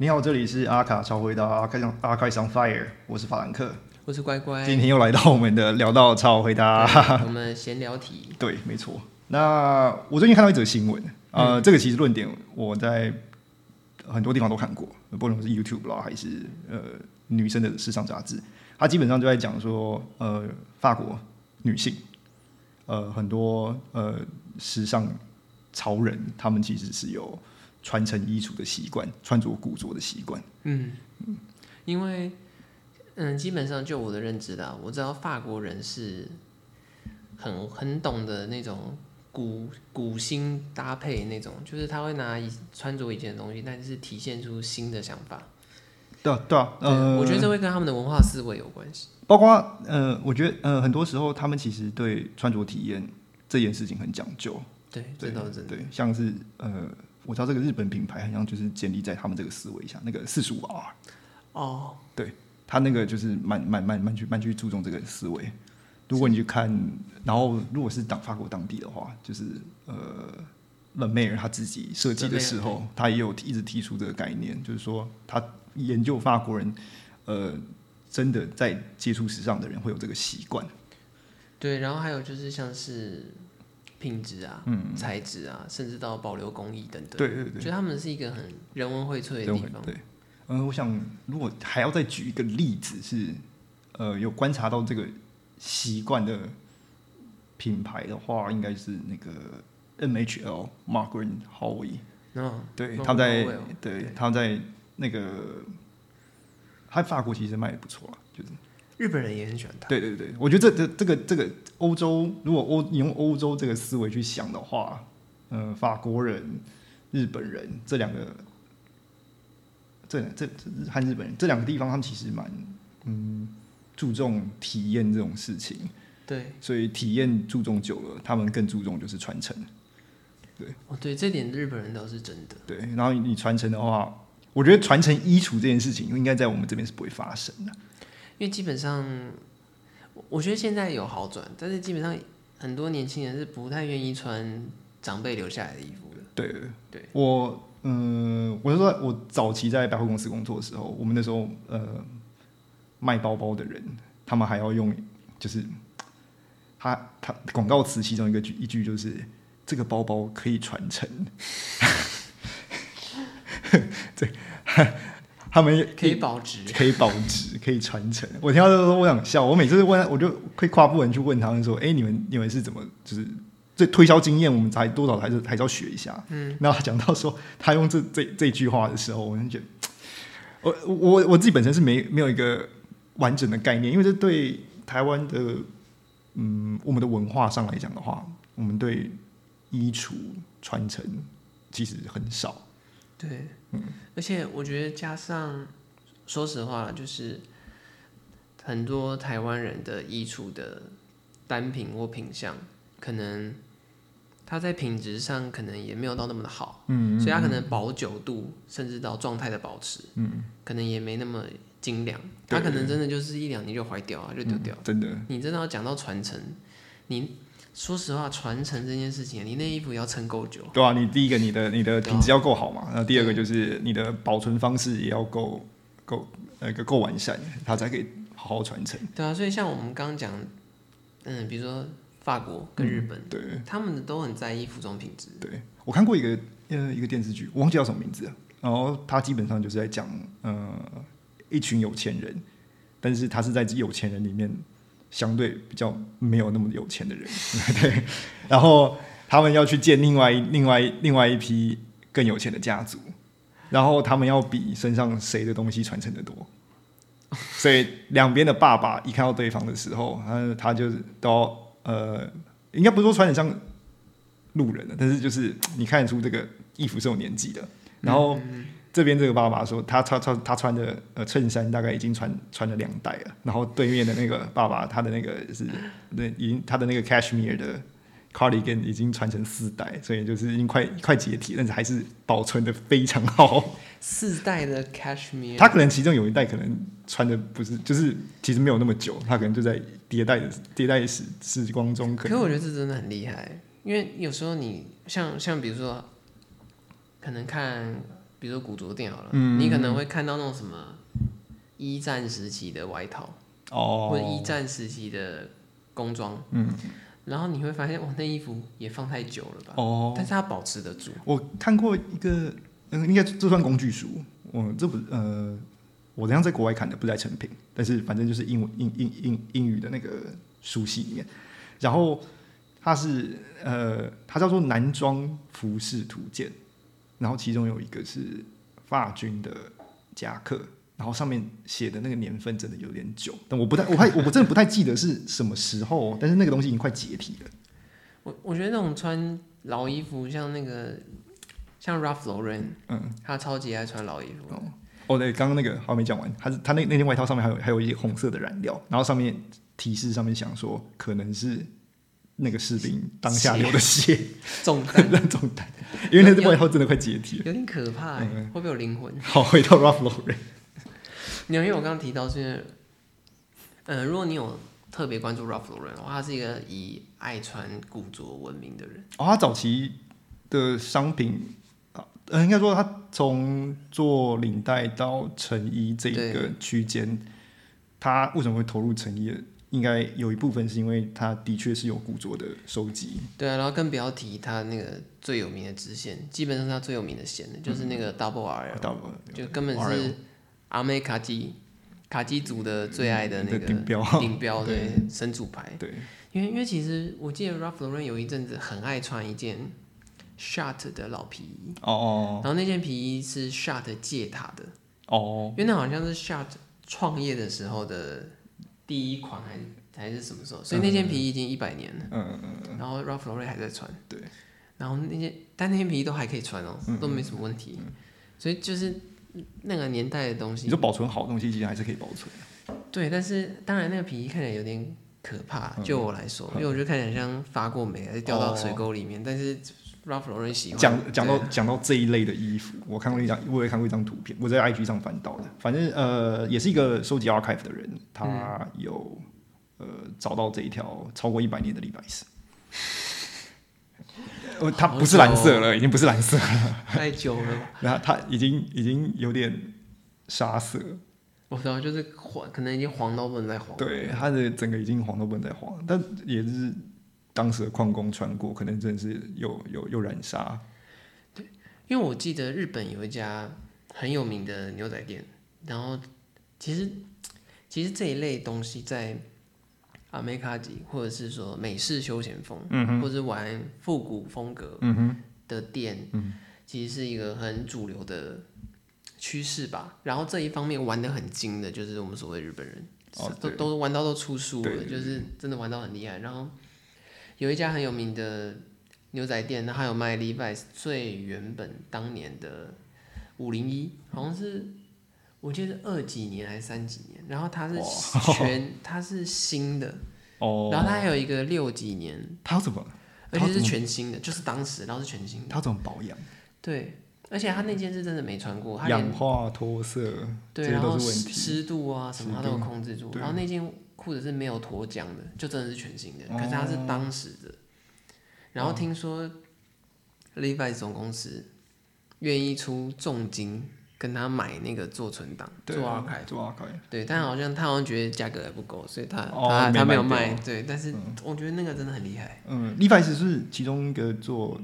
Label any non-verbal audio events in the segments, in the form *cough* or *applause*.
你好，这里是阿卡超回答阿开上阿开上 fire，我是法兰克，我是乖乖。今天又来到我们的聊到超回答，对我们闲聊题。*laughs* 对，没错。那我最近看到一则新闻，呃，这个其实论点我在很多地方都看过，不论是 YouTube 啦，还是呃女生的时尚杂志，它基本上就在讲说，呃，法国女性，呃，很多呃时尚潮人，他们其实是有。传承衣橱的习惯，穿着古着的习惯。嗯嗯，因为嗯，基本上就我的认知啦，我知道法国人是很很懂得那种古古新搭配那种，就是他会拿穿着以前的东西，但是体现出新的想法。对啊，对啊，呃，我觉得这会跟他们的文化思维有关系。包括呃，我觉得呃，很多时候他们其实对穿着体验这件事情很讲究。对，这倒是真的。对，像是呃。我知道这个日本品牌好像就是建立在他们这个思维下，那个四十五 R，哦，对他那个就是蛮蛮蛮蛮去蛮去注重这个思维。如果你去看，然后如果是当法国当地的话，就是呃，勒梅尔他自己设计的时候，他也有一直提出这个概念，就是说他研究法国人，呃，真的在接触时尚的人会有这个习惯。对，然后还有就是像是。品质啊，嗯，材质啊，甚至到保留工艺等等，对对对，觉得他们是一个很人文荟萃的地方。对，嗯，我想如果还要再举一个例子，是呃有观察到这个习惯的品牌的话，应该是那个 M H L Margaret Howe。嗯，对，他在对他在那个他法国其实卖的不错。日本人也很喜欢它。对对对，我觉得这这这个这个欧洲，如果欧你用欧洲这个思维去想的话，呃，法国人、日本人这两个，这这和日本人这两个地方，他们其实蛮嗯注重体验这种事情。对，所以体验注重久了，他们更注重就是传承。对，哦，对，这点日本人倒是真的。对，然后你传承的话，我觉得传承衣橱这件事情，应该在我们这边是不会发生的。因为基本上，我觉得现在有好转，但是基本上很多年轻人是不太愿意穿长辈留下来的衣服的。对对对，我嗯，我是说，我早期在百货公司工作的时候，我们那时候呃卖包包的人，他们还要用，就是他他广告词其中一个句一句就是这个包包可以传承，*laughs* 对。他们可以保值，可以保值，*laughs* 可以传承。我听到这个，我想笑。我每次问，我就会跨部门去问他们说：“哎，你们你们是怎么？就是这推销经验，我们才多少还是还是要学一下。”嗯，然后讲到说他用这这这句话的时候，我就觉得，我我我自己本身是没没有一个完整的概念，因为这对台湾的嗯我们的文化上来讲的话，我们对衣橱传承其实很少。对，嗯，而且我觉得加上，说实话，就是很多台湾人的衣橱的单品或品相，可能它在品质上可能也没有到那么的好，嗯，所以它可能保久度甚至到状态的保持，嗯，可能也没那么精良，它可能真的就是一两年就坏掉啊，就丢掉，真的。你真的要讲到传承，你。说实话，传承这件事情，你那衣服要撑够久。对啊，你第一个，你的你的品质要够好嘛。然后第二个就是你的保存方式也要够够那个够完善，它才可以好好传承。对啊，所以像我们刚刚讲，嗯，比如说法国跟日本，对，他们都很在意服装品质。对我看过一个呃一个电视剧，我忘记叫什么名字了。然后他基本上就是在讲呃一群有钱人，但是他是在有钱人里面。相对比较没有那么有钱的人，*laughs* 对，然后他们要去见另外另外另外一批更有钱的家族，然后他们要比身上谁的东西传承的多，*laughs* 所以两边的爸爸一看到对方的时候，他他就都呃，应该不是说穿的像路人的，但是就是你看得出这个衣服是有年纪的，然后。这边这个爸爸说，他他他他穿的呃衬衫大概已经穿穿了两代了。然后对面的那个爸爸，他的那个是那已经他的那个 cashmere 的 cardigan 已经传成四代，所以就是已经快快解体，但是还是保存的非常好。四代的 cashmere，他可能其中有一代可能穿的不是，就是其实没有那么久，他可能就在迭代的迭代时时光中。可可我觉得这真的很厉害，因为有时候你像像比如说，可能看。比如说古着店好了，嗯你可能会看到那种什么一战时期的外套，哦，或者一战时期的工装，嗯，然后你会发现，哇，那衣服也放太久了吧？哦，但是它保持得住。我看过一个，嗯、应该这算工具书。我这不呃，我这样在国外看的，不是在成品，但是反正就是英文英英英英语的那个书系里面。然后它是呃，它叫做男装服饰图鉴，然后其中有一个是法军的夹克。然后上面写的那个年份真的有点久，但我不太，我还我真的不太记得是什么时候，但是那个东西已经快解体了。我我觉得那种穿老衣服，像那个像 Ralph Lauren，嗯，他超级爱穿老衣服。哦哦，对，刚刚那个还没讲完，他是他那那件外套上面还有还有一些红色的染料，然后上面提示上面想说可能是那个士兵当下流的血，*laughs* *laughs* 重担那种担，因为那件外套真的快解体了。有点可怕、欸，嗯会不会有灵魂？*laughs* 好，回到 Ralph Lauren，因为我刚刚提到是因为，呃，如果你有特别关注 Ralph Lauren 的话，他是一个以爱穿古着闻名的人。哦，他早期的商品，呃，应该说他从做领带到成衣这个区间，他为什么会投入成衣？应该有一部分是因为他的确是有古着的收集，对啊，然后更不要提他那个最有名的支线，基本上是他最有名的线的，就是那个 Double 到就根本是阿美卡基卡基族的最爱的那个顶标。顶标对。神主牌。对，因为因为其实我记得 Ralph Lauren 有一阵子很爱穿一件 Shot 的老皮衣，哦哦。然后那件皮衣是 Shot 借他的，哦，因为那好像是 Shot 创业的时候的第一款还是还是什么时候，所以那件皮衣已经一百年了，嗯嗯嗯，然后 Ralph Lauren 还在穿，对，然后那件但那件皮衣都还可以穿哦，嗯都没什么问题，所以就是那个年代的东西你说，保存好的东西，其实还是可以保存。对，但是当然那个皮衣看起来有点可怕，嗯就我来说，因为我觉得看起来像发过霉还是掉到水沟里面，但是讲讲到讲到这一类的衣服，我看过一张，我也看过一张图片，我在 IG 上翻到的。反正呃，也是一个收集 archive 的人，他有、呃找到这一条超过一百年的李白斯。*laughs* 呃，它不是蓝色了，已经不是蓝色了，*laughs* 太久了吧。然后它已经已经有点沙色，我知道，就是黄，可能已经黄到不能再黄。对，它的整个已经黄到不能再黄，但也是当时的矿工穿过，可能真的是有有有染沙，因为我记得日本有一家很有名的牛仔店，然后其实其实这一类东西在阿美卡吉或者是说美式休闲风，嗯或者是玩复古风格的店，其实是一个很主流的趋势吧。然后这一方面玩的很精的，就是我们所谓日本人，都哦对都玩到都出书了，对对。就是真的玩到很厉害。然后有一家很有名的牛仔店，那还有卖 Levi's 最原本当年的五零一，好像是我记得是二几年还是三几年，然后它是全 *laughs* 它是新的，哦，然后它还有一个六几年，它要怎么而且是全新的，就是当时然后是全新的，它怎么保养？对。而且他那件是真的没穿过，他氧化脱色，对，然后。湿湿度啊什么他都有控制住，然后那件裤子是没有脱浆的，就真的是全新的，可是它哦。是当时的。然后听说 Levi's 总公司愿意出重金跟他买那个做存档、对做 archive，做 archive，对，但好像他好像觉得价格还不够，所以他哦他他没有卖卖，对，但是我觉得那个真的很厉害，嗯，Levi's 是其中一个做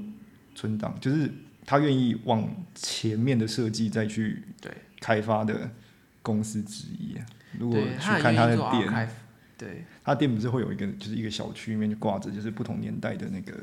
存档，就是他愿意往前面的设计再去对开发的公司之一。如果，去看他的店对他店不是会有一个就是一个小区里面就挂着就是不同年代的那个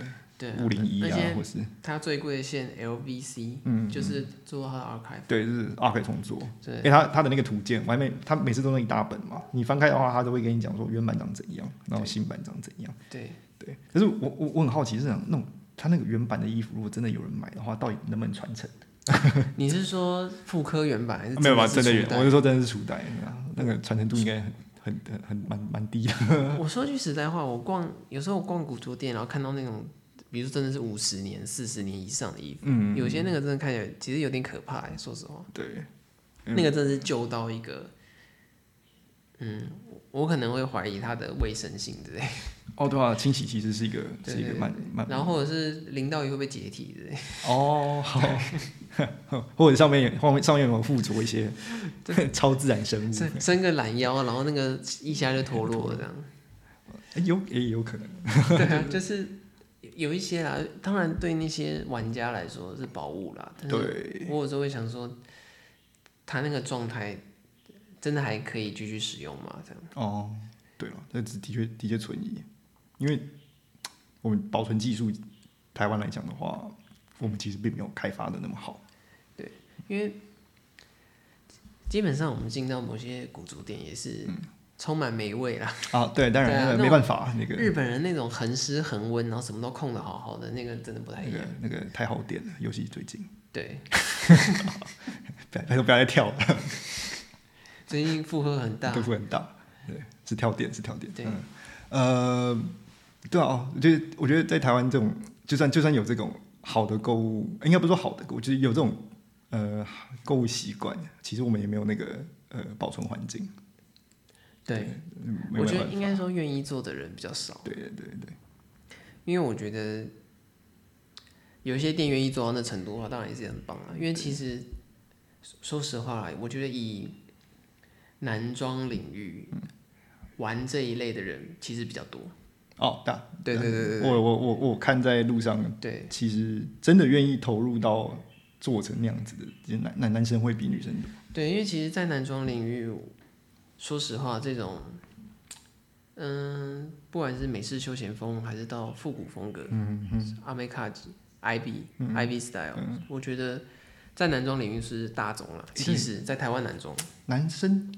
五零一啊，或是他最贵的线 LVC，嗯，就是做他的 archive，对，就是 archive 重做。对因为他他的那个图鉴，我还没，他每次都那一大本嘛，你翻开的话，他都会跟你讲说原版长怎样，然后新版长怎样。对。对，可是我我我很好奇，是讲那种他那个原版的衣服，如果真的有人买的话，到底能不能传承？*laughs* 你是说妇科原版还是没有吧？真的原，我是说真的是初代，那个传承度应该很很很很蛮蛮低的。*laughs* 我说句实在话，我逛有时候我逛古着店，然后看到那种，比如说真的是五十年、四十年以上的衣服，嗯，有些那个真的看起来其实有点可怕、欸。说实话，对，嗯那个真的是旧到一个，嗯，我可能会怀疑它的卫生性之类，哦，对啊，清洗其实是一个对是一个对蛮蛮然后或者是淋到鱼会不会解体之类。哦好，*laughs* 或者上面有上面上面有附着一些 *laughs* 超自然生物，伸伸个懒腰，然后那个一下就脱落了这样。诶有也有可能，*laughs* 对啊，就是有一些啦，当然对那些玩家来说是宝物啦，对，我有时候会想说，他那个状态真的还可以继续使用吗？这样哦，对了，这只的确的确存疑，因为我们保存技术，台湾来讲的话，我们其实并没有开发的那么好。对因为基本上我们进到某些古着店也是充满霉味啦。啊，对，当然、没办法，那个日本人那种恒湿恒温，然后什么都控的好好的，那个真的不太那个一样。那个太好点了，尤其最近，对，*laughs* 不要不要再跳了，最近负荷很大。对。付很大，对，是跳点是跳点，对。嗯，呃，对啊，哦就是我觉得在台湾这种，就算就算有这种好的购物，应该不是说好的购物，就是有这种呃购物习惯，其实我们也没有那个呃保存环境，对，我觉得应该说愿意做的人比较少，对对对。对，因为我觉得有一些店愿意做到那程度的话，当然也是很棒啊。因为其实说实话啦，我觉得以男装领域玩这一类的人其实比较多。哦，大，对对对我我我我看在路上，对其实真的愿意投入到做成那样子的，男男男生会比女生多。对，因为其实，在男装领域，说实话，这种嗯，不管是美式休闲风，还是到复古风格，嗯嗯，阿美卡、IB、IB style，、我觉得在男装领域是大众了。其实，在台湾男装，男生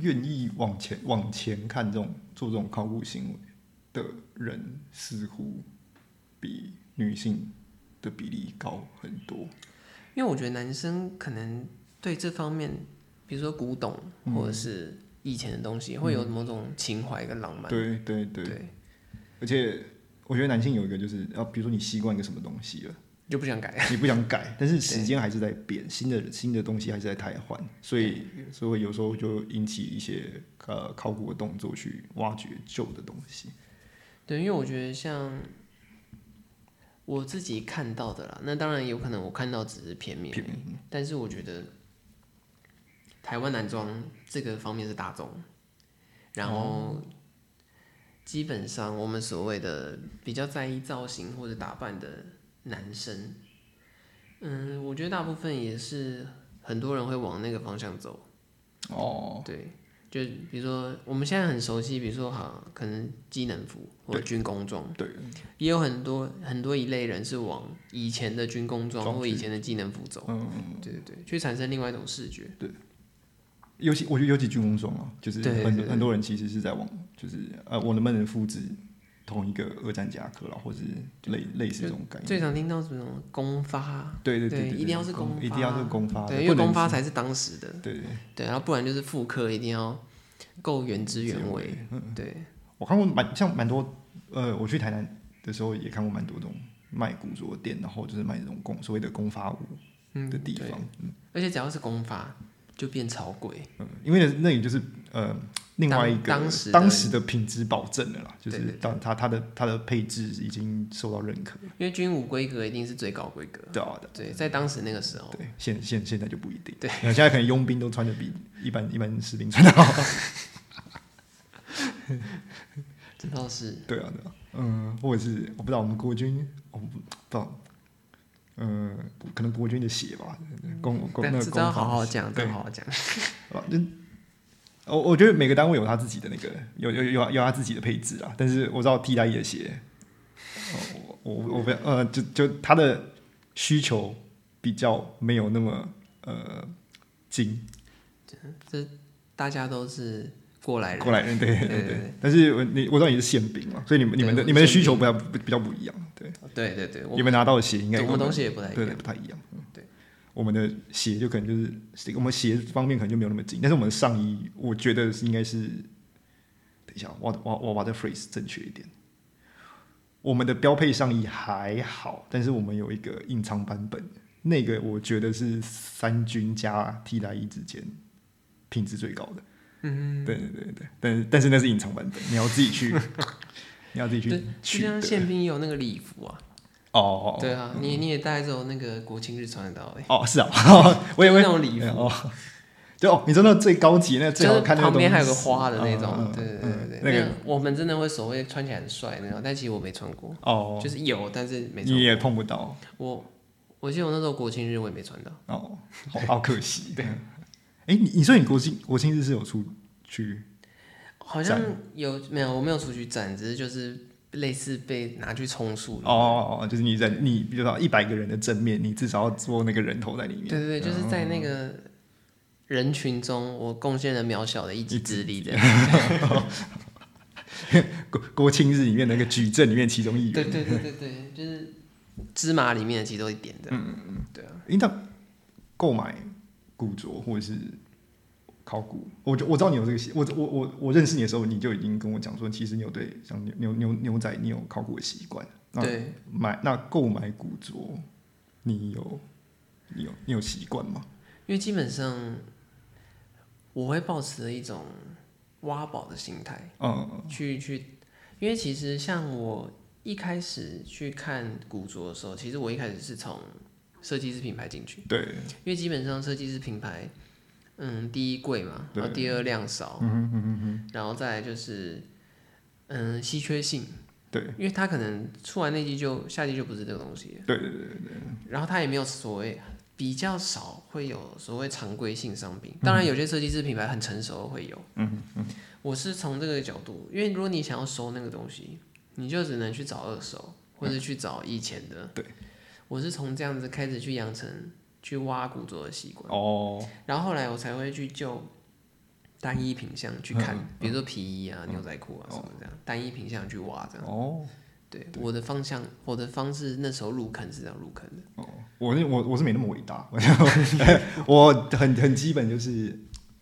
愿意往前往前看这种做这种考古行为的人，似乎比女性的比例高很多。因为我觉得男生可能对这方面，比如说古董或者是以前的东西，会有某种情怀跟浪漫。对对对，对，而且我觉得男性有一个就是，啊，比如说你习惯一个什么东西了。就不想改。*laughs* 你不想改，*laughs* 但是时间还是在变，新的新的东西还是在汰换，所以所以有时候就引起一些呃考古的动作去挖掘旧的东西。对，因为我觉得像我自己看到的啦，那当然有可能我看到只是片面片面，但是我觉得台湾男装这个方面是大众，然后基本上我们所谓的比较在意造型或者打扮的男生，嗯，我觉得大部分也是很多人会往那个方向走。哦，对，就比如说我们现在很熟悉，比如说哈可能机能服或者军工装，对，也有很多很多一类人是往以前的军工装装或以前的机能服走，嗯，对对对，去产生另外一种视觉。对。尤其我觉得尤其军工装啊，就是很很多人其实是在往，就是呃，我能不能复制同一个二战夹克啦，或者是类类似这种概念。最常听到什么公发，对对对，对一定要是公发。一定要是公发，对，因为公发才是当时的，对对。对，然后不然就是复刻一定要够原汁原味，对，我看过蛮像蛮多，呃，我去台南的时候也看过蛮多这种卖古着店，然后就是卖这种公所谓的公发物嗯的地对。方，而且只要是公发就变超贵，嗯，因为那里就是呃另外一个当当时的当时的品质保证的啦，就是当它它的它的配置已经受到认可，因为军武规格一定是最高规格，对啊的。对，在当时那个时候，对，现现现在就不一定。对，*laughs* 现在可能佣兵都穿的比一般一般士兵穿的好。*laughs* 这倒是。对啊，对啊，嗯，或者是我不知道我们国军，我不不知道，嗯，可能国军的血吧，公公那公好好讲，这对。要好好讲。*laughs* 我我觉得每个单位有他自己的那个有有有有他自己的配置啊，但是我知道替代役的鞋，哦我我我不要呃，就就他的需求比较没有那么呃精。这大家都是过来人，过来人，对对对对。对但是我你我知道你是宪兵嘛，所以你们你们的你们的需求比较不比较不一样，对，对对对，我你们拿到的鞋应该跟我们东西也不太一对。不太一样，嗯。对，我们的鞋就可能就是我们鞋方面可能就没有那么紧，但是我们的上衣，我觉得是应该是，等一下，我我我把这 phrase 正确一点。我们的标配上衣还好，但是我们有一个隐藏版本，那个我觉得是三军加替代役之间品质最高的。嗯，对对对对，但是但是那是隐藏版本，你要自己去，*laughs* 你要自己去对，就取得。像宪兵也有那个礼服啊，哦，对啊，你你也大概只有那个国庆日穿得到哎、哦是啊，*laughs* 我以为就是那种礼服。哦，就哦，你说那最高级那最就是好看那个旁边还有个花的那种，对对对嗯对对，那个。我们真的会所谓穿起来很帅那种，但其实我没穿过，哦，就是有，但是没。你也碰不到。我我记得我那时候国庆日我也没穿到，哦，好好可惜。*laughs* 对，哎，你你说你国庆国庆日是有出去好像有没有？我没有出去站，只是就是类似被拿去充数。哦哦哦，就是你在你比如说一百个人的正面，你至少要做那个人头在里面。对对对，就是在那个人群中，我贡献了渺小的一己之力的。*laughs* 国国庆日里面那个矩阵里面其中一员。对对对对对，就是芝麻里面的其中一点的。嗯嗯嗯，对啊。应该购买古着或者是考古，我就我知道你有这个习，我我我我认识你的时候，你就已经跟我讲说，其实你有对像牛牛牛牛仔，你有考古的习惯。对，买那购买古着，你有你有你有习惯吗？因为基本上我会保持着一种挖宝的心态，嗯去去，因为其实像我一开始去看古着的时候，其实我一开始是从设计师品牌进去，对，因为基本上设计师品牌，嗯，第一贵嘛，然后第二量少，嗯然后再来就是，嗯，稀缺性，对。因为它可能出完那季就下季就不是这个东西了，对对对对然后它也没有所谓比较少会有所谓常规性商品，当然有些设计师品牌很成熟的会有，嗯嗯我是从这个角度，因为如果你想要收那个东西，你就只能去找二手，或者去找以前的。对，我是从这样子开始去养成去挖古着的习惯，哦，然后后来我才会去就单一品相去看，嗯比如说皮衣啊、牛仔裤啊什么这样，单一品相去挖这样。哦，对，我的方向，我的方式那时候入坑是这样入坑的。哦。我是我我是没那么伟大，我 *laughs* 我很很基本，就是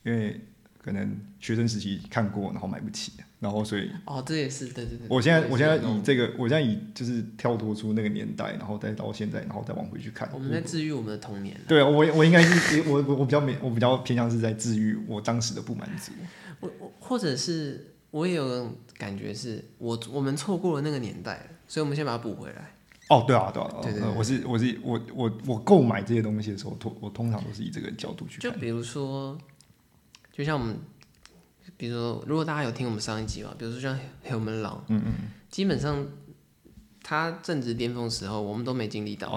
因为可能学生时期看过，然后买不起，然后所以哦，这也是对对对。我现在我现在以这个，我现在以就是跳脱出那个年代，然后再到现在，然后再往回去看。我们在治愈我们的童年。对啊，我我应该是 *laughs* 我我我比较没我比较偏向是在治愈我当时的不满足。我我或者是我也有感觉是，我我们错过了那个年代，所以我们先把它补回来。哦，对啊，对啊，对对我是我是我我我购买这些东西的时候，通我通常都是以这个角度去看。就比如说，就像我们，比如说，如果大家有听我们上一集嘛，比如说像黑门狼，嗯嗯，基本上他正值巅峰时候，我们都没经历到，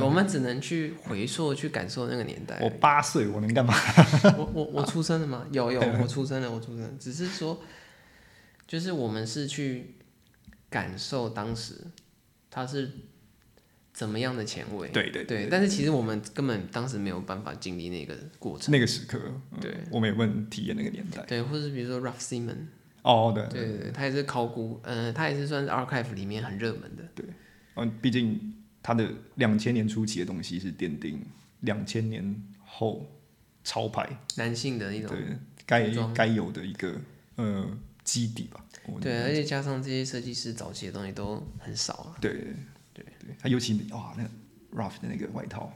我们只能去回溯、去感受那个年代我。八岁，我能干嘛？*laughs* 我我我出生了吗？有有，我出生了，我出生了。只是说，就是我们是去感受当时他是怎么样的前卫。对对对，但是其实我们根本当时没有办法经历那个过程。那个时刻，嗯对我们也不能体验那个年代。对，或者是比如说 Ralph Simon，哦，对对对对，他也是考古，呃，他也是算是 archive 里面很热门的。对嗯，毕竟他的两千年初期的东西是奠定两千年后潮牌男性的一种对该该有的一个呃基底吧。对，而且加上这些设计师早期的东西都很少啊。对他尤其哇，那个 Ralph 的那个外套，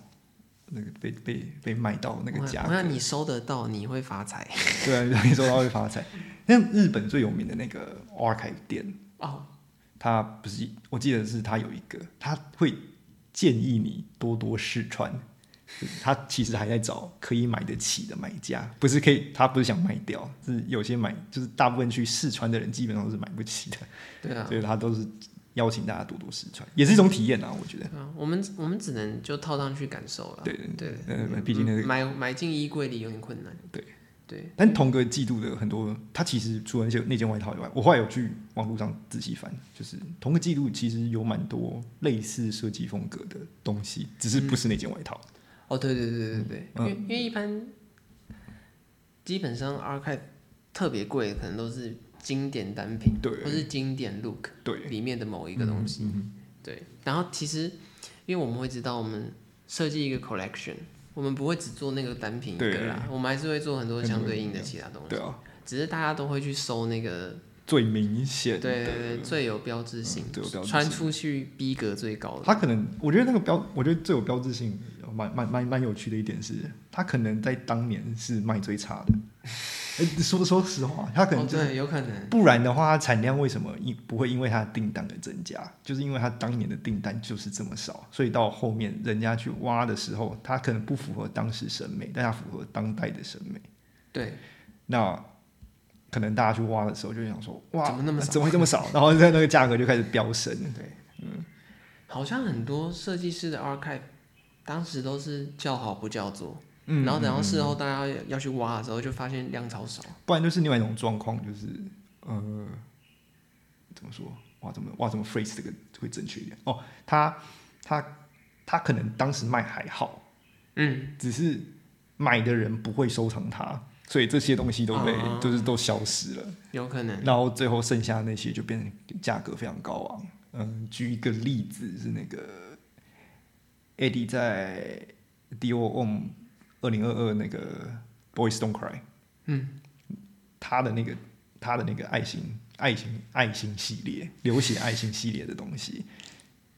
那个被被被卖到那个我价格，那你收得到，你会发财 *laughs* 对啊，你收到会发财。那日本最有名的那个 archive 店，哦。他不是，我记得是他有一个，他会建议你多多试穿。他其实还在找可以买得起的买家，不是可以，他不是想卖掉，是有些买，就是大部分去试穿的人基本上都是买不起的，对啊，所以他都是邀请大家多多试穿，也是一种体验啊，我觉得。我们我们只能就套上去感受了。对对对，呃，毕竟那个，买买进衣柜里有点困难。对对，但同个季度的很多，它其实除了那些那件外套以外，我后来有去网络上仔细翻，就是同个季度其实有蛮多类似设计风格的东西，只是不是那件外套。哦，对对对对对，因嗯为因为一般基本上 archive 特别贵，可能都是经典单品，对。或是经典 look 对，里面的某一个东西。对，然后其实因为我们会知道，我们设计一个 collection，我们不会只做那个单品一个啦，我们还是会做很多相对应的其他东西。对啊，只是大家都会去搜那个，最明显对的，对对，最有标志性，嗯最有标志性。穿出去逼格最高的。他可能，我觉得那个标，我觉得最有标志性，蛮蛮蛮蛮有趣的一点是，他可能在当年是卖最差的，呃说说实话，他可能哦，就是、对，有可能。不然的话，它产量为什么因不会因为它的订单而增加？就是因为它当年的订单就是这么少，所以到后面人家去挖的时候，它可能不符合当时审美，但它符合当代的审美。对，那可能大家去挖的时候就想说，哇，怎么那么少怎么会这么少？然后在那个价格就开始飙升。对，嗯好像很多设计师的 archive 当时都是叫好不叫座，嗯然后等到事后大家要要去挖的时候，就发现量超少。不然就是另外一种状况，就是呃，怎么说？哇，怎么哇怎么 phrase 这个会正确一点？哦，他他他可能当时卖还好，嗯，只是买的人不会收藏它，所以这些东西都被、啊就是都消失了，有可能。然后最后剩下那些就变成价格非常高昂。嗯，举一个例子是那个 Eddie 在 Homme 二零二二那个 Boys Don't Cry，嗯，他的那个他的那个爱心爱心爱心系列流血爱心系列的东西，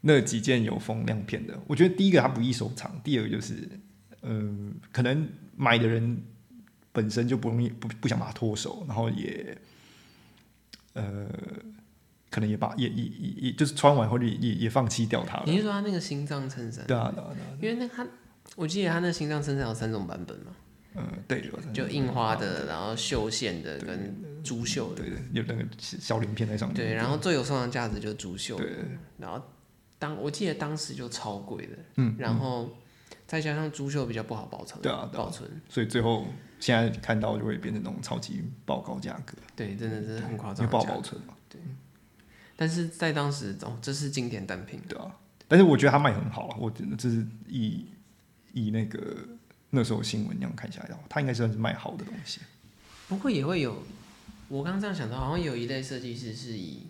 那几件有风亮片的，我觉得第一个它不易收藏，第二个就是嗯、可能买的人本身就不容易不不想把它脱手，然后也呃可能也把也也也也就是穿完后就也也也放弃掉它了你。是说他那个心脏衬衫？对啊对啊对啊，因为那他，我记得他那心脏衬衫有三种版本嘛，嗯对，有就印花的，然后绣线的跟珠绣的。对对，有那个小鳞片在上面。对，然后最有收藏价值就是珠绣。的对，然后当我记得当时就超贵的，嗯，然后再加上珠绣比较不好保存，对啊对啊。保存，所以最后现在看到就会变成那种超级爆高价格，对，真的是很夸因为不好。保存嘛，对。但是在当时，哦，这是经典单品，对啊。但是我觉得它卖很好啊，我觉得这是以以那个那时候新闻那样看下来的话，它应该算是卖好的东西。不过也会有，我刚刚这样想到，好像有一类设计师是以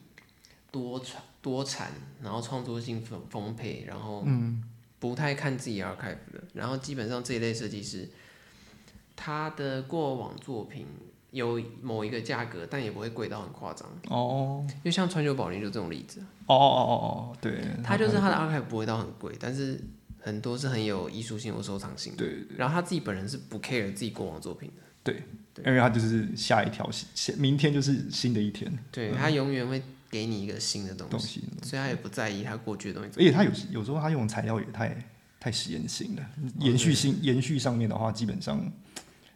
多产多产，然后创作性丰丰沛，然后嗯，不太看自己 archive 的，然后基本上这一类设计师，他的过往作品有某一个价格，但也不会贵到很夸张，哦。因为像川久保玲就这种例子，哦哦哦哦，对，他就是他的 archive 不会到很贵，但是很多是很有艺术性或收藏性的，对然后他自己本人是不 care 自己过往作品的。对，因为他就是下一条下明天就是新的一天对他永远会给你一个新的东东西，所以他也不在意他过去的东西。而且他有有时候他用材料也太太实验性了，延续性延续上面的话，基本上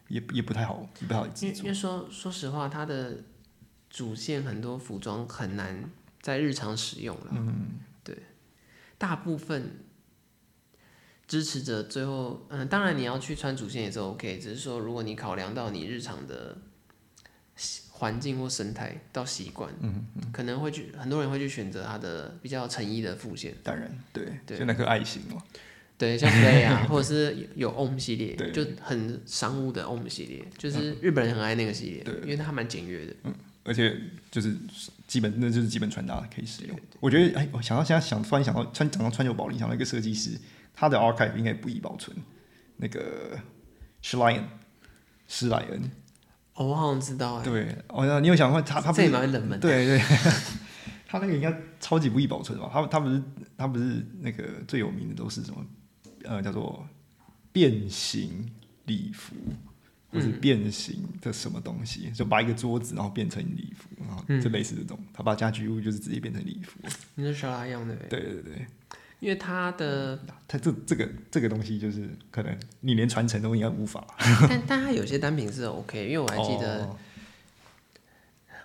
也也不太好，也不太好因。为说说实话，他的主线很多服装很难在日常使用了。嗯，对，大部分支持者最后，嗯、当然你要去穿主线也是 OK，只是说如果你考量到你日常的习环境或生态到习惯，嗯嗯。可能会去很多人会去选择它的比较诚意的副线。当然，对，对。就那颗爱心嘛，对，像 Play 啊，*laughs* 或者是有有 OM 系列，就很商务的 OM 系列，就是日本人很爱那个系列，对。因为它蛮简约的。嗯而且就是基本那就是基本穿搭可以使用。我觉得，哎，我想到现在想突然想到穿讲到川久保玲，想到一个设计师，他的 archive 应该不易保存，那个施莱恩，施莱恩，哦，我好像知道哎，对，哦，那你有想过他他不这蛮冷门的。对对，*laughs* 他那个应该超级不易保存吧？他他不是他不是那个最有名的都是什么？呃，叫做变形礼服，或是变形的什么东西，就把一个桌子然后变成礼服，然后就类似这种，他把家居物就是直接变成礼服。你是小拉样的，对对对，因为它的，他这这个这个东西就是可能你连传承都应该无法。*laughs* 但但它有些单品是 OK，因为我还记得，哦。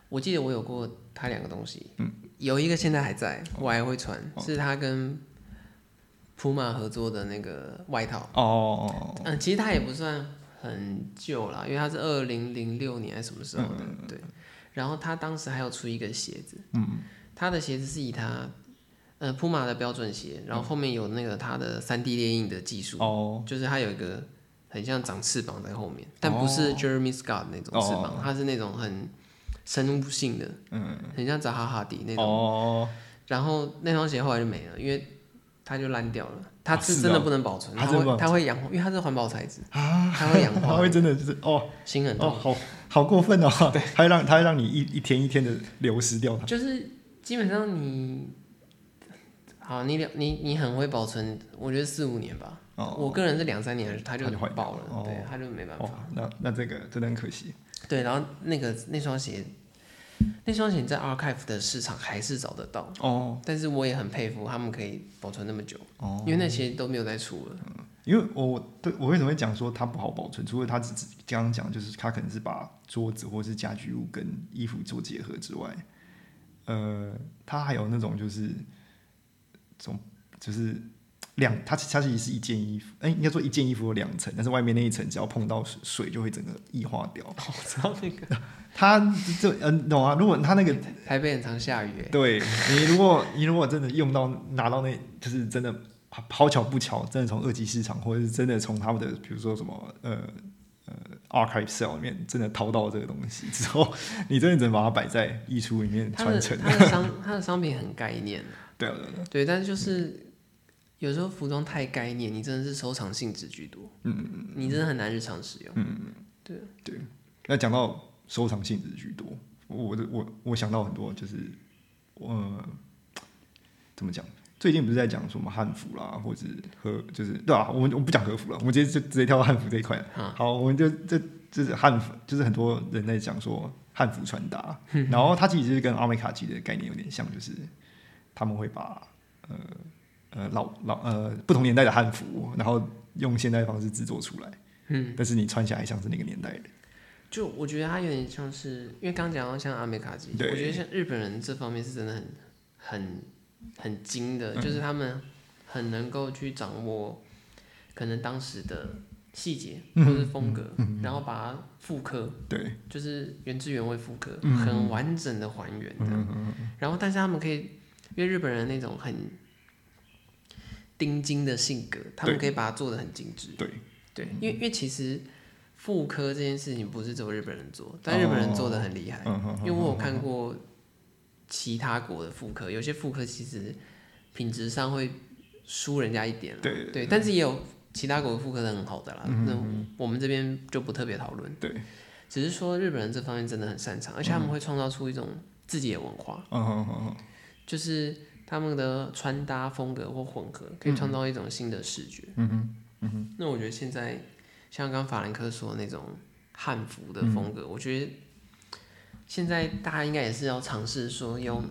我记得我有过它两个东西，嗯，有一个现在还在，我还会穿，是它跟普马合作的那个外套。哦哦哦，嗯，其实它也不算很旧啦，因为它是二零零六年还是什么时候的，对。然后他当时还有出一个鞋子，嗯，它的鞋子是以它呃普马的标准鞋，然后后面有那个它的三 D 列印的技术，哦就是它有一个很像长翅膀在后面，但不是 Jeremy Scott 那种翅膀，它是那种很生物性的，嗯，很像扎哈哈迪那种。哦，然后那双鞋后来就没了，因为它就烂掉了。它啊是是真的哦不能保存，它它真的不能会它会氧化，因为它是环保材质啊，它会氧化，*laughs* 它，会真的就是哦哦，心很痛。好好过分哦！*laughs* 对，它会让它会让你一一天一天的流失掉它。就是基本上你，好，你两你你很会保存，我觉得四五年吧。哦我个人是两三年，它就它就坏爆了，哦对，它就没办法。哦，那那这个真的很可惜。对，然后那个那双鞋，那双鞋在 Archive 的市场还是找得到，哦但是我也很佩服他们可以保存那么久，哦，因为那些都没有再出了。因为我对我为什么会讲说它不好保存，除了它只只刚刚讲，就是它可能是把桌子或是家居物跟衣服做结合之外，呃，它还有那种就是这种就是两，它它其实是一件衣服，哎、应该说一件衣服有两层，但是外面那一层只要碰到水，水就会整个异化掉。我知道那个它就嗯、懂啊？如果它那个台北很常下雨，哎，对你，如果你如果真的用到拿到那，就是真的好巧不巧，真的从二级市场，或者是真的从他们的比如说什么呃呃 archive sale 里面真的淘到这个东西之后，你真的只能把它摆在衣橱里面传承。它的商它的商品很概念，对啊，对啊，对啊对，但是就是有时候服装太概念，你真的是收藏性质居多，嗯，你真的很难日常使用，嗯对对那讲到收藏性质居多，我的我我想到很多，就是呃怎么讲？最近不是在讲什么汉服啦，或者是和就是对啊，我们我们不讲和服了，我们直接就直接跳到汉服这一块了。嗯好，我们就这就是汉服，就是很多人在讲说汉服穿搭，然后它其实是跟阿美卡基的概念有点像，就是他们会把呃呃老老呃不同年代的汉服，然后用现代方式制作出来，嗯，但是你穿起来像是那个年代的。就我觉得它有点像是，因为刚讲到像阿美卡基，我觉得像日本人这方面是真的很很很精的，嗯。就是他们很能够去掌握可能当时的细节或者是风格，然后把它复刻，对，就是原汁原味复刻，嗯很完整的还原的。然后，但是他们可以，因为日本人那种很钉钉的性格，他们可以把它做的很精致。对对，因为因为其实妇科这件事情不是只有日本人做，但日本人做的很厉害。因为我有看过其他国的妇科，有些妇科其实品质上会输人家一点啦对对，但是也有其他国的妇科是很好的啦。那我们这边就不特别讨论。对，只是说日本人这方面真的很擅长，而且他们会创造出一种自己的文化，就是他们的穿搭风格或混合，可以创造一种新的视觉。嗯哼，嗯哼。那我觉得现在像刚法兰克说的那种汉服的风格，我觉得现在大家应该也是要尝试说用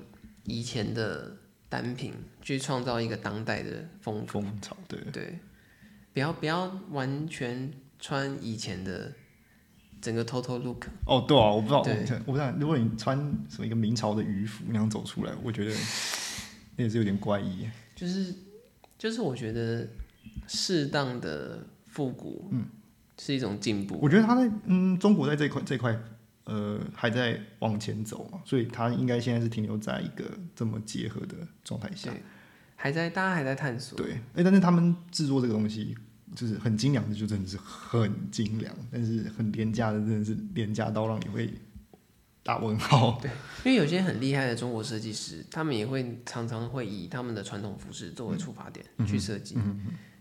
以前的单品去创造一个当代的风。风潮对，对，不要不要完全穿以前的整个 total look。哦对啊，我不知道，我不知道，如果你穿什么一个明朝的渔服那样走出来，我觉得那也是有点怪异。就是就是我觉得适当的复古，嗯，是一种进步。我觉得他在嗯中国在这块这块呃还在往前走嘛，所以他应该现在是停留在一个这么结合的状态下。对，还在大家还在探索。对，哎、但是他们制作这个东西就是很精良的，就真的是很精良，但是很廉价的，真的是廉价到让你会打问号。对因为有些很厉害的中国设计师，他们也会常常会以他们的传统服饰作为出发点去设计，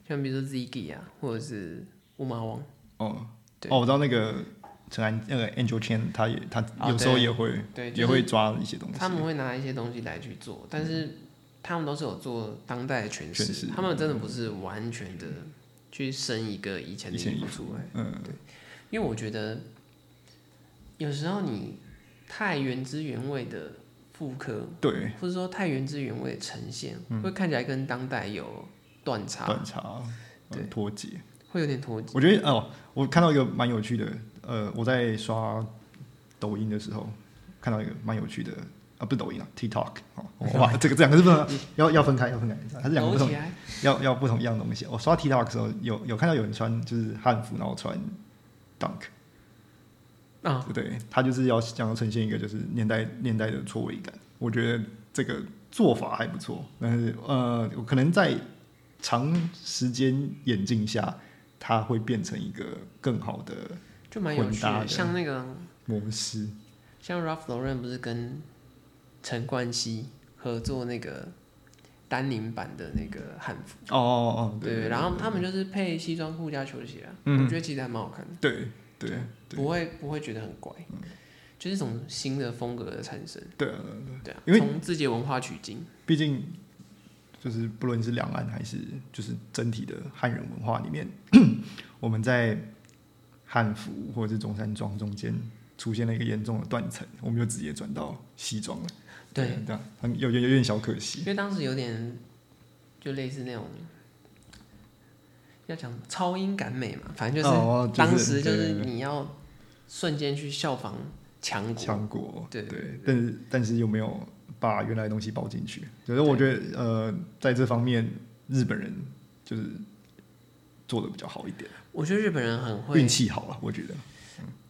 像比如说 Ziggy 啊，或者是乌马王。哦，对哦，我知道那个陈安那个 Angel Chen，他也他哦有时候也会、对，也就是会抓一些东西。他们会拿一些东西来去做，但是他们都是有做当代的诠释，诠释他们真的不是完全的去生一个以前的衣衣服出来。嗯，因为我觉得有时候你太原汁原味的复刻，对，或者说太原汁原味的呈现，会看起来跟当代有断差，断差，对呃脱节。会有点脱节。我觉得哦，我看到一个蛮有趣的，呃，我在刷抖音的时候看到一个蛮有趣的，啊，不是抖音啊，TikTok 哦，*laughs* 哇，这个这两个是不能要要分开，要分开，它是两个不同要要不同一样东西。我刷 TikTok 的时候，有有看到有人穿就是汉服，然后穿 Dunk，啊，对，他就是要想要呈现一个就是年代年代的错位感。我觉得这个做法还不错，但是呃，我可能在长时间演进下，它会变成一个更好的就蛮有趣的。混搭的像那个模式。像 Ralph Lauren 不是跟陈冠希合作那个丹宁版的那个汉服？哦哦哦，对对，然后他们就是配西装裤加球鞋啊，嗯我觉得其实还蛮好看的，对对对不会不会觉得很怪，就是一种新的风格的产生。对啊，对啊，因为从自己的文化取经，毕竟就是不论是两岸还是就是整体的汉人文化里面，*clears throat* 我们在汉服或者是中山装中间出现了一个严重的断层，我们就直接转到西装了。对，这样很有有有点小可惜。因。为当时有点就类似那种要讲超英赶美嘛，反正就是哦就是当时就是你要瞬间去效仿强国，强国，对。对，但是但是又没有把原来的东西包进去，所以我觉得呃，在这方面日本人就是做的比较好一点，我觉得日本人很会运，气好了，我觉得。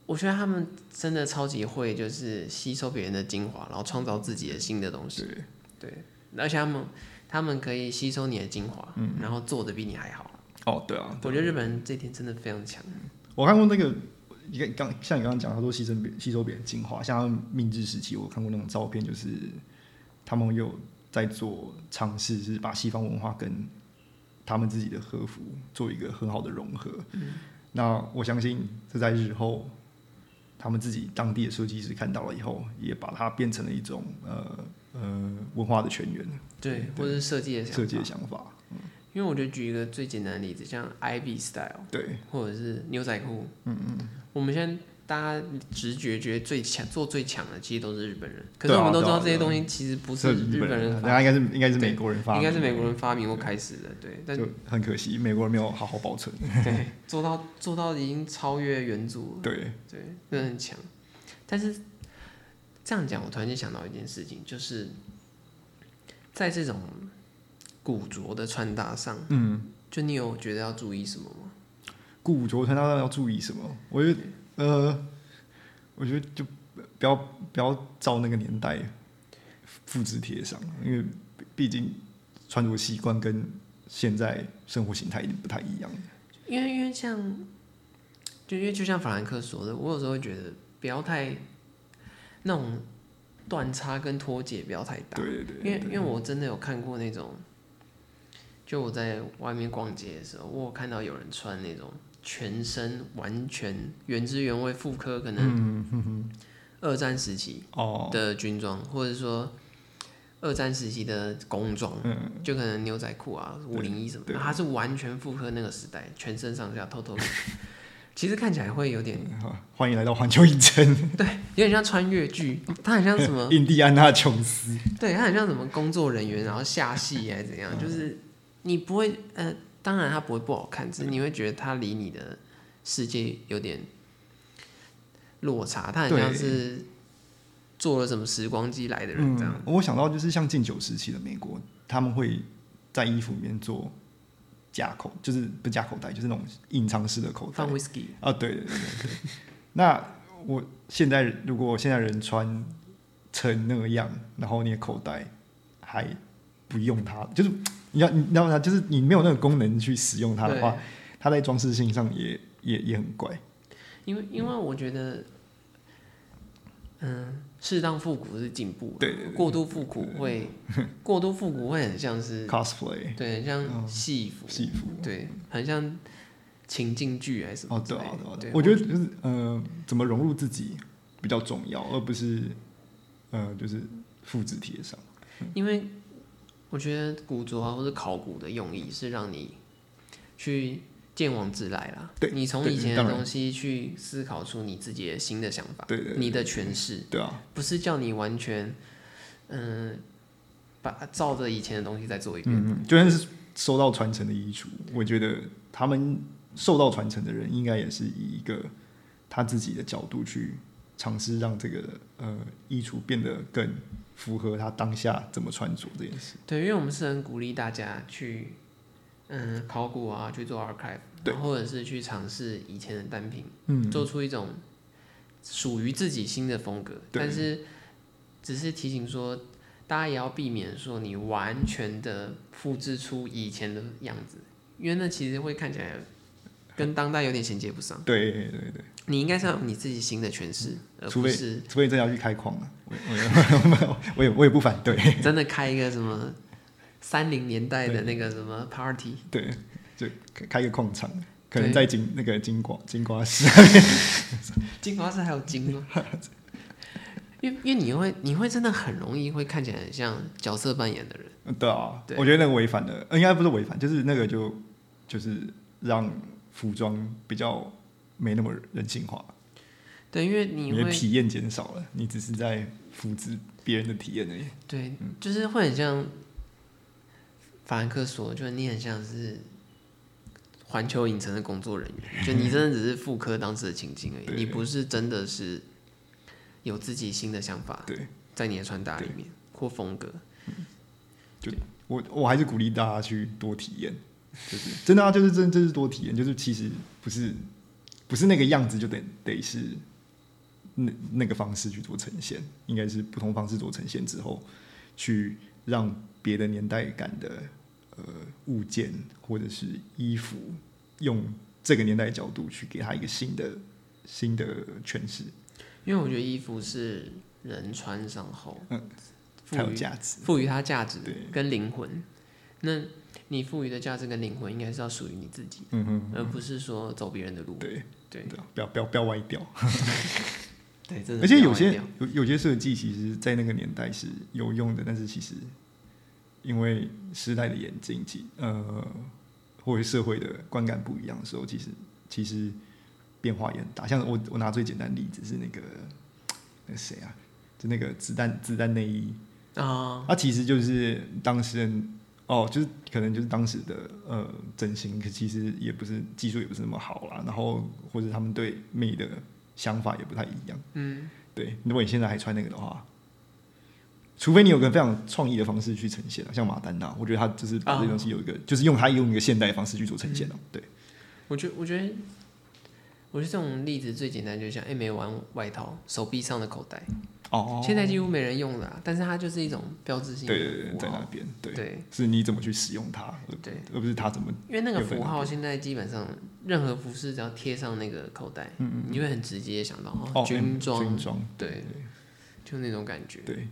我觉得他们真的超级会，就是吸收别人的精华，然后创造自己的新的东西。对，对，而且他们他们可以吸收你的精华，嗯然后做的比你还好。哦，对啊，我觉得日本人这一点真的非常强。我看过那个，你看刚像你刚刚讲，他说吸收别吸收别人精华，像他们明治时期，我看过那种照片，就是他们有在做尝试，是把西方文化跟他们自己的和服做一个很好的融合。嗯那我相信这在日后，他们自己当地的设计师看到了以后，也把它变成了一种呃呃文化的泉源，对，或者是设计的想法。设计的想法。嗯因为我觉得举一个最简单的例子，像 IB style 对，或者是牛仔裤，嗯嗯，我们现在大家直觉觉得最强做最强的，其实都是日本人。可是我们都知道这些东西其实不是是日本人那应该是应该是美国人发明的，应该是美国人发明或开始的，对，但就很可惜，美国人没有好好保存。对做到做到已经超越原著了，对，对，真的很强。但是这样讲，我突然间想到一件事情，就是在这种古着的穿搭上，嗯，就你有觉得要注意什么吗？古着穿搭上要注意什么？我觉得，呃，我觉得就不要不要照那个年代复制贴上，因为毕竟穿着习惯跟现在生活形态一定不太一样。因为因为像，就因为就像法兰克说的，我有时候会觉得不要太那种断差跟脱节不要太大。对对对，因为因为我真的有看过那种，就我在外面逛街的时候，我有看到有人穿那种全身完全原汁原味复刻，可能二战时期哦，的军装，或者说二战时期的工装，嗯，就可能牛仔裤啊、五零一什么的，对它是完全复刻那个时代，全身上下透透。*laughs* 其实看起来会有点，好欢迎来到环球影城，*laughs* 对有点像穿越剧，它很像什么？*laughs* 印第安纳琼斯。对，它很像什么工作人员，然后下戏还是怎样？就是你不会，呃，当然它不会不好看，只是你会觉得它离你的世界有点落差，它很像是做了什么时光机来的人这样。嗯，我想到就是像禁酒时期的美国，他们会在衣服里面做夹口，就是不是夹口袋，就是那种隐藏式的口袋放。whisky，啊，对对对对对。那我现在如果现在人穿成那个样，然后你的口袋还不用它，就是你要你知道吗？就是你没有那个功能去使用它的话，它在装饰性上也也也很怪。因为因为我觉得，嗯，适当复古是进步，对对对过度复古会 *laughs* 过度复古会很像是 cosplay 对，很像戏服，戏服。对，很像情境剧还是什么哦，对啊对啊，对。对啊，我觉得就是呃，怎么融入自己比较重要，而不是呃，就是复制贴上。因为我觉得古着啊或者考古的用意是让你去见往自来啦，对你从以前的东西去思考出你自己的新的想法，对你的诠释，对啊，不是叫你完全嗯、把照着以前的东西再做一遍。嗯嗯，就算是受到传承的衣橱，我觉得他们受到传承的人，应该也是以一个他自己的角度去尝试让这个呃衣橱变得更符合他当下怎么穿着这件事。对，因为我们是很鼓励大家去，嗯，考古啊，去做 archive，对或者是去尝试以前的单品，嗯，做出一种属于自己新的风格。对但是，只是提醒说，大家也要避免说你完全的复制出以前的样子，因为那其实会看起来跟当代有点衔接不上。对对对对，你应该是要有你自己新的诠释，而除非除非真的要去开矿了，我 *laughs* 我也我也我也不反对。真的开一个什么三零年代的那个什么 party。对，就开开一个矿场，可能对在金那个金瓜金瓜石。*laughs* 金瓜市还有金吗？*laughs* 因为因为你会你会真的很容易会看起来很像角色扮演的人，嗯对啊，对我觉得那个违反了，呃应该不是违反，就是那个就就是让服装比较没那么人性化。对，因为你你的体验减少了，你只是在复制别人的体验而已。对，就是会很像法兰克说，就是你很像是环球影城的工作人员，就你真的只是复刻当时的情景而已，你不是真的是有自己新的想法对在你的穿搭里面或风格。就我，我还是鼓励大家去多体验，就是真的啊，就是真就是多体验，就是其实不是不是那个样子就得得是那那个方式去做呈现，应该是不同方式做呈现之后，去让别的年代感的呃物件或者是衣服，用这个年代的角度去给它一个新的新的诠释，因为我觉得衣服是人穿上后，嗯赋才有价值。赋予它价值对跟灵魂。那你赋予的价值跟灵魂，应该是要属于你自己，嗯哼，而不是说走别人的路。对对不要不要不要歪掉。*laughs* 对，真的而且有些有有些设计，其实在那个年代是有用的，但是其实因为时代的演进，其呃或者社会的观感不一样的时候，其实其实变化也很大。像我我拿最简单的例子是那个那个谁啊，就那个子弹子弹内衣，啊，它其实就是当事人哦，就是可能就是当时的呃整形，可其实也不是技术也不是那么好啦，然后或者他们对美的想法也不太一样。嗯，对，如果你现在还穿那个的话，除非你有个非常创意的方式去呈现啊，像马丹娜，我觉得他就是把这东西有一个，就是用他用一个现代的方式去做呈现了、对，我觉我觉得，我觉得这种例子最简单，就像 M A 玩外套手臂上的口袋，哦，现在几乎没人用了啊、但是它就是一种标志性的对对对，在那边，对，对。是你怎么去使用它，对，而不是它怎么，因为那个符号现在基本上任何服饰只要贴上那个口袋，嗯你会很直接想到军装，军装，对，就那种感觉。对，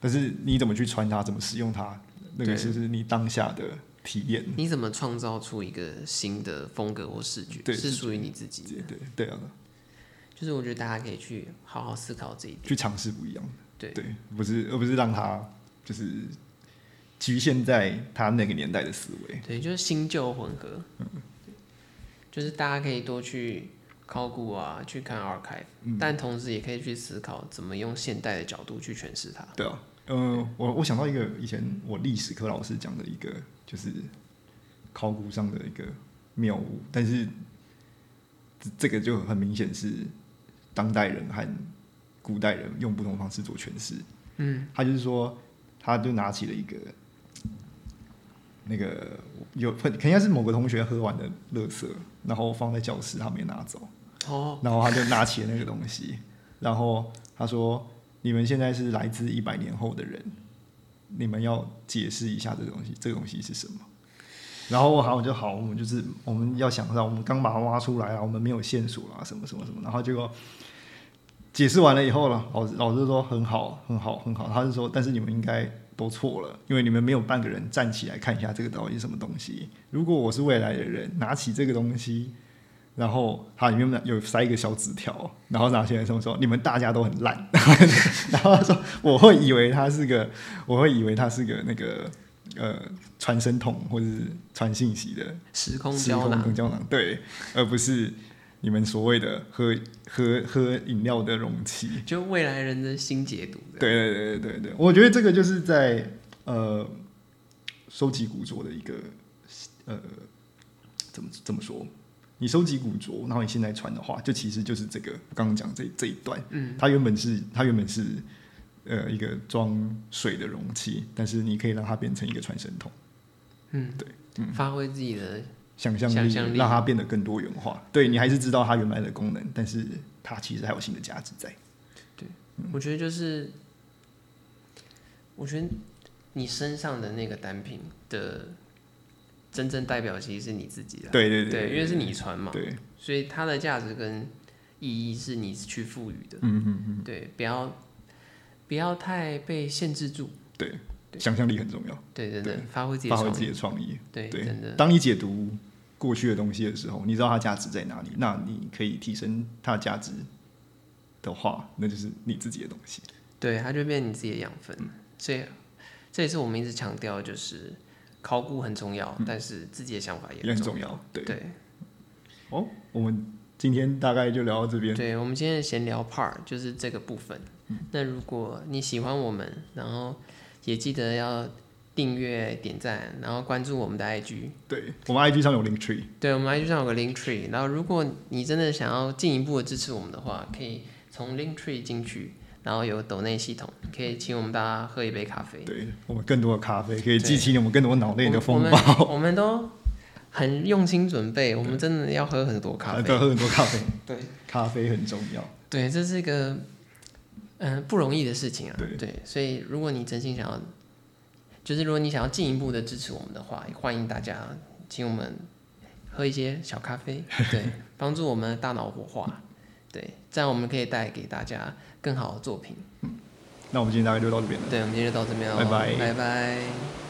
但是你怎么去穿它，怎么使用它，那个就是是你当下的体验，你怎么创造出一个新的风格或视觉，对是属于你自己的？对对对啊，就是我觉得大家可以去好好思考这一点。去尝试不一样的，对对，不是而不是让他就是局限在他那个年代的思维。对，就是新旧混合，嗯就是大家可以多去考古啊，去看 archive，、但同时也可以去思考怎么用现代的角度去诠释它。对啊，呃，我我想到一个以前我历史课老师讲的一个，就是考古上的一个谬误，但是这这个就很明显是当代人和古代人用不同方式做诠释。嗯，他就是说，他就拿起了一个那个有可应该是某个同学喝完的垃圾，然后放在教室，他没拿走。哦，然后他就拿起了那个东西，然后他说：“你们现在是来自一百年后的人，你们要解释一下这个东西，这个东西是什么？”然后我好，我就好，我们就是我们要想到，我们刚把它挖出来啊，我们没有线索啊，什么什么什么，然后结果解释完了以后了，老师老师说很好，很好，很好，他是说，但是你们应该都错了，因为你们没有半个人站起来看一下这个到底是什么东西。如果我是未来的人，拿起这个东西。然后它里面有塞一个小纸条，然后拿起来说说你们大家都很烂，然后他说我会以为他是个，我会以为他是个那个呃传声筒或者是传信息的时空胶囊，胶囊，对，而不是你们所谓的喝喝喝饮料的容器。就未来人的新解读。对对对对对对，我觉得这个就是在呃收集古着的一个呃怎么怎么说？你收集古着，然后你现在穿的话，就其实就是这个我刚刚讲这这一段，嗯，它原本是它原本是呃一个装水的容器，但是你可以让它变成一个传声筒，嗯，对，发挥自己的想象力让它变得更多元化。对你还是知道它原来的功能，但是它其实还有新的价值在。对我觉得就是，我觉得你身上的那个单品的真正代表其实是你自己的，对对对，因为是你穿嘛，对，所以它的价值跟意义是你去赋予的，嗯嗯嗯，对，不要不要太被限制住，对，想象力很重要。对对对发挥自己的发挥自己的创意。对，对真的，当你解读过去的东西的时候，你知道它价值在哪里，那你可以提升它的价值的话，那就是你自己的东西。对，它就变成你自己的养分，嗯所以这也是我们一直强调，就是考古很重要，但是自己的想法也很重重要。对，对，哦，我们今天大概就聊到这边。对，我们今天的闲聊 part 就是这个部分。嗯那如果你喜欢我们，然后也记得要订阅、点赞，然后关注我们的 IG。对，我们 IG 上有 link tree，对，我们 IG 上有个 Link Tree，然后如果你真的想要进一步的支持我们的话，可以从 Link Tree 进去，然后有抖内系统，可以请我们大家喝一杯咖啡。对我们更多的咖啡可以激起我们更多脑内的风暴，我们我们都很用心准备，我们真的要喝很多咖啡。还要喝很多咖啡，对咖啡很重要。对，这是一个嗯、呃不容易的事情啊。对所以如果你真心想要，就是如果你想要进一步的支持我们的话，欢迎大家请我们喝一些小咖啡，*laughs* 对，帮助我们的大脑活化，对，这样我们可以带给大家更好的作品。那我们今天大概就到这边了。对，我们今天就到这边了，拜拜拜拜。